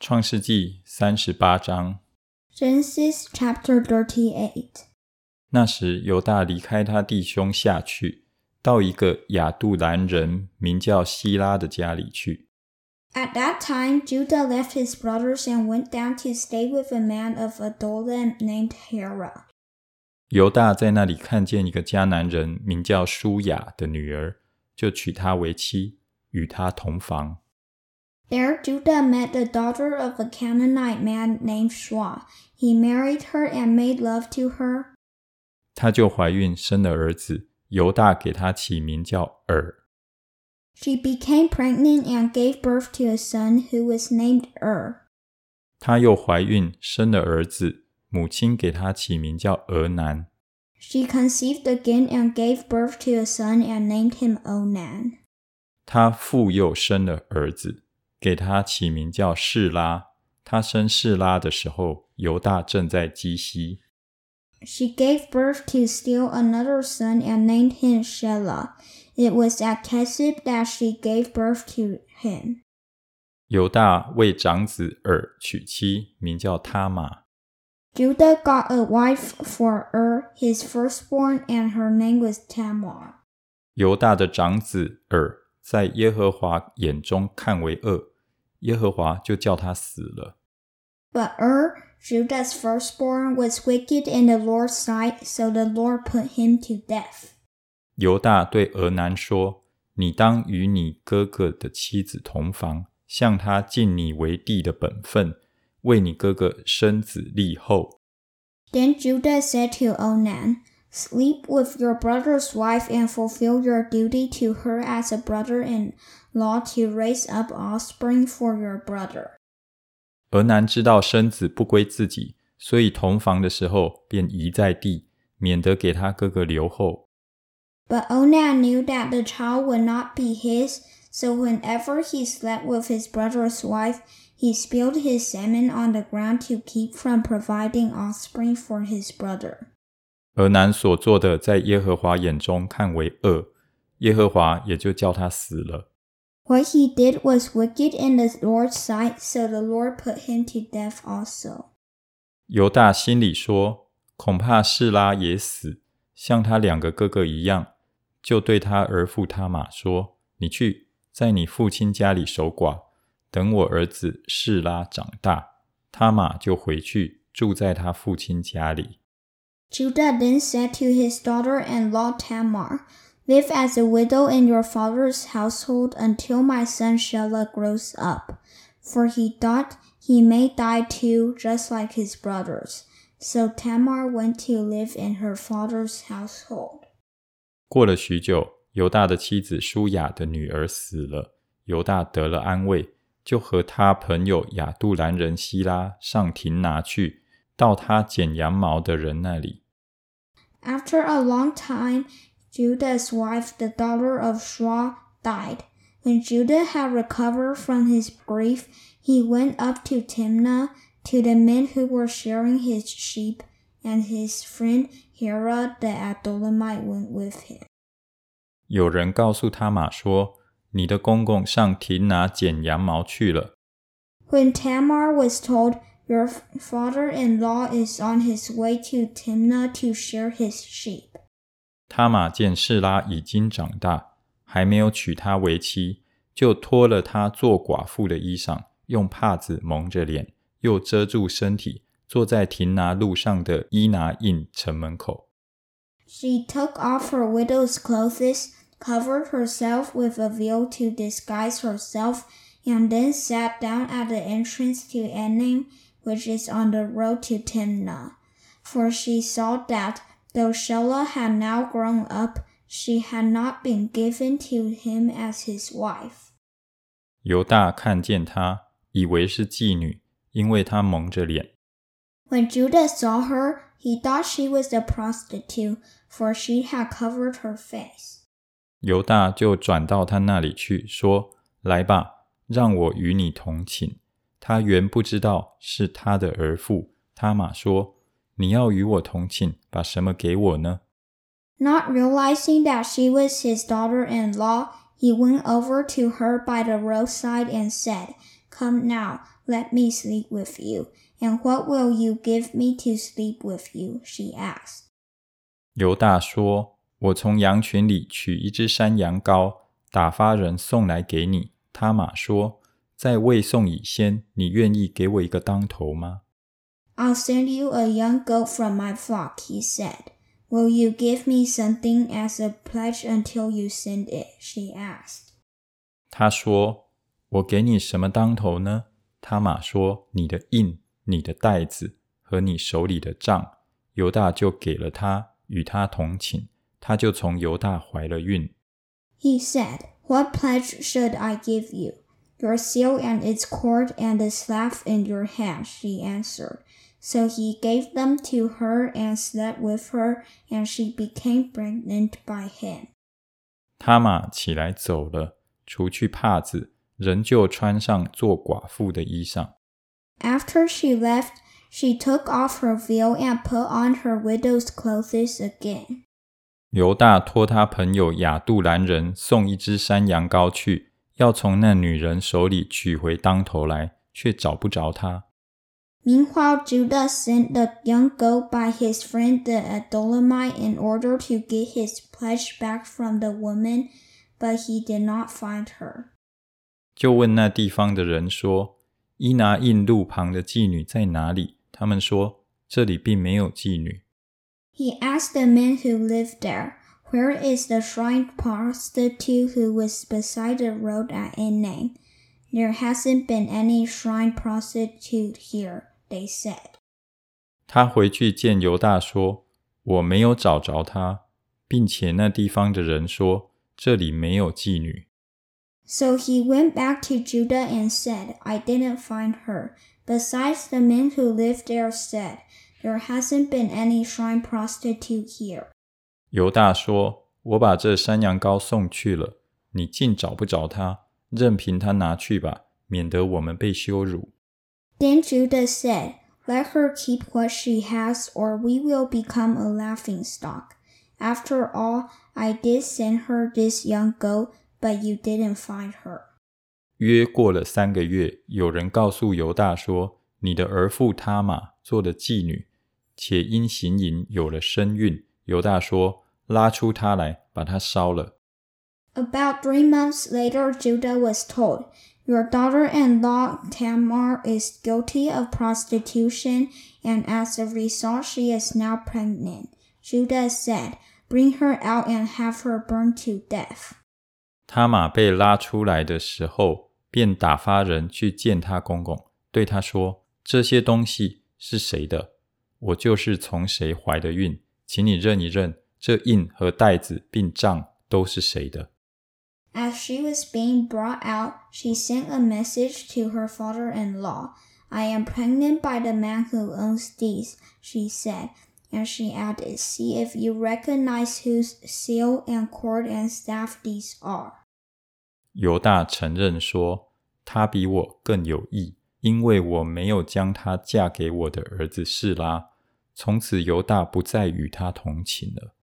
创世纪三十八章。Genesis chapter Thirty Eight） 那时，犹大离开他弟兄下去，到一个亚杜兰人名叫希拉的家里去。At that time, Judah left his brothers and went down to stay with a man of Adullam named Hera. 犹大在那里看见一个迦南人名叫舒雅的女儿，就娶她为妻，与她同房。There, Judah met the daughter of a Canaanite man named Shua. He married her and made love to her. 她就怀孕，生了儿子。犹大给他起名叫尔。 She became pregnant and gave birth to a son who was named Er. 她又怀孕，生了儿子，母亲给他起名叫俄南。 She conceived again and gave birth to a son and named him Onan. 她复又生了儿子， 给他起名叫示拉。他生示拉的时候，犹大正在基西。She gave birth to still another son and named him Shelah. It was at Kesib that she gave birth to him. 犹大为长子尔娶妻，名叫他玛。Judah got a wife for Er, his firstborn, and her name was Tamar. 犹大的长子尔在耶和华眼中看为恶，耶和华就叫他死了。But Er, Judah's firstborn, was wicked in the Lord's sight, so the Lord put him to death. 犹大对俄南说：“你当与你哥哥的妻子同房，向他尽你为弟的本分，为你哥哥生子立后。Then Judah said to Onan, Sleep with your brother's wife and fulfill your duty to her as a brother in law to raise up offspring for your brother. 俄南知道生子不归自己，所以同房的时候便移在地，免得给他哥哥留后。But Onan knew that the child would not be his, so whenever he slept with his brother's wife, he spilled his semen on the ground to keep from providing offspring for his brother. 俄南所做的，在耶和华眼中看为恶，耶和华也就叫他死了。What he did was wicked in the Lord's sight, so the Lord put him to death also. 犹大心里说：“恐怕示拉也死，像他两个哥哥一样。”就对他儿父他玛说：“你去，在你父亲家里守寡，等我儿子示拉长大，他玛就回去住在他父亲家里。” Judah then said to his daughter-in-law Tamar, Live as a widow in your father's household until my son Shelah grows up. For he thought he may die too, just like his brothers. So Tamar went to live in her father's household. 过了许久，犹大的妻子舒雅的女儿死了，犹大得了安慰，就和他朋友亚杜兰人希拉上亭拿去， 到他剪羊毛的人那里。 After a long time, Judah's wife, the daughter of Shua, died. When Judah had recovered from his grief, he went up to Timnah to the men who were shearing his sheep, and his friend Hera the Adullamite went with him. 有人告诉他玛说：“你的公公上亭拿剪羊毛去了。 When Tamar was told, your father-in-law is on his way to Timnah to shear his sheep. sheep。他玛见示拉已经长大，还没有娶她为妻，就脱了她做寡妇的衣裳，用帕子蒙着脸，又遮住身体，坐在亭拿路上的伊拿印城门口。She took off her widow's clothes, covered herself with a veil to disguise herself, and then sat down at the entrance to Enaim which is on the road to Timnah. For she saw that, though Shelah had now grown up, she had not been given to him as his wife. 犹大看见她，以为是妓女，因为她蒙着脸。 When Judah saw her, he thought she was a prostitute, for she had covered her face. 犹大就转到他那里去，说：“来吧，让我与你同寝。” 他原不知道是他的儿妇。他玛说：“你要与我同寝，把什么给我呢？” Not realizing that she was his daughter in law, he went over to her by the roadside and said, Come now, let me sleep with you. And what will you give me to sleep with you? she asked. 犹大说：“我从羊群里取一只山羊羔，打发人送来给你。”他玛说：“在未送以先，你愿意给我一个当头吗？” I'll send you a young goat from my flock, he said. Will you give me something as a pledge until you send it? she asked. 他说：“我给你什么当头呢？”他玛说：“你的印、你的袋子和你手里的杖。”犹大就给了他，与他同寝，他就从犹大怀了孕。He said, What pledge should I give you? Your seal and its cord and the staff in your hand, she answered. So he gave them to her and slept with her, and she became pregnant by him. 他玛起来走了，除去帕子，仍旧穿上做寡妇的衣裳。After she left, she took off her veil and put on her widow's clothes again. 犹大托他朋友亚杜兰人送一只山羊羔去， 要从那女人手里取回当头来，却找不着她。Meanwhile, Judah sent the young goat by his friend the Adulamite in order to get his pledge back from the woman, but he did not find her. 就问那地方的人说：“伊拿印路旁的妓女在哪里？”他们说：“这里并没有妓女。” He asked the men who lived there, Where is the shrine prostitute who was beside the road at Enaim? There hasn't been any shrine prostitute here, they said. 他回去见犹大说：“我没有找着她，并且那地方的人说这里没有妓女。” So he went back to Judah and said, I didn't find her. Besides, the men who lived there said, There hasn't been any shrine prostitute here. 犹大说：“我把这山羊羔送去了，你竟找不着他，任凭他拿去吧，免得我们被羞辱。” Then Judah said, Let her keep what she has, or we will become a laughing stock. After all, I did send her this young goat, but you didn't find her. 约过了三个月，有人告诉犹大说：“你的儿妇他玛做了妓女。”且因行淫有了身孕，犹大说：“拉出他来，把他烧了。” About three months later, Judah was told, Your daughter in law Tamar is guilty of prostitution, and as a result, she is now pregnant. Judah said, Bring her out and have her burned to death. 他玛被拉出来的时候，便打发人去见他公公，对他说：“这些东西是谁的？我就是从谁怀的孕。”请你认一认，这印和袋子并账都是谁的。As she was being brought out, she sent a message to her father-in-law. I am pregnant by the man who owns these, she said, and she added, See if you recognize whose seal and cord and staff these are. 犹大承认说，他比我更有义。因为我没有将她嫁给我的儿子示拉，从此犹大不再与她同寝了。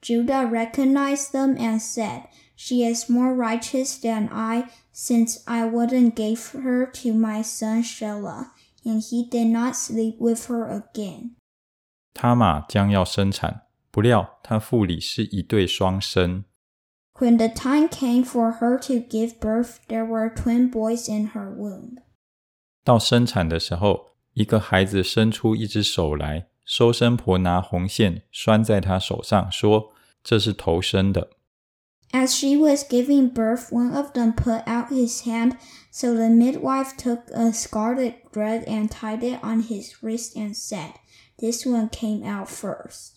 Judah recognized them and said, She is more righteous than I, since I wouldn't give her to my son Shelah, and he did not sleep with her again. 他玛将要生产，不料她腹里是一对双生。When the time came for her to give birth, there were twin boys in her womb. 到生产的时候，一个孩子伸出一只手来， 收生婆拿红线拴在他手上，说：“这是头生的。” As she was giving birth, one of them put out his hand, so the midwife took a scarlet thread and tied it on his wrist and said, "This one came out first."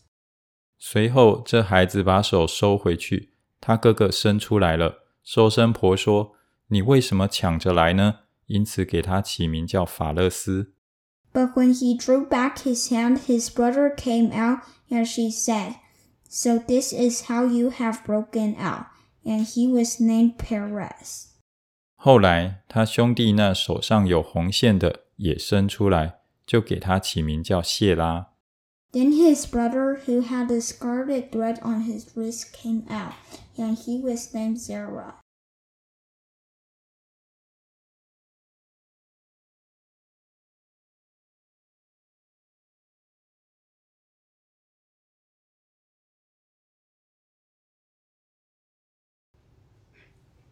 随后，这孩子把手收回去，他哥哥生出来了。收生婆说：“你为什么抢着来呢？”因此给他起名叫法勒斯。But when he drew back his hand, his brother came out, and she said, So this is how you have broken out. And he was named Perez. 后来他兄弟那手上有红线的也生出来，就给他起名叫谢拉。Then his brother, who had a scarlet thread on his wrist, came out, and he was named Zerah.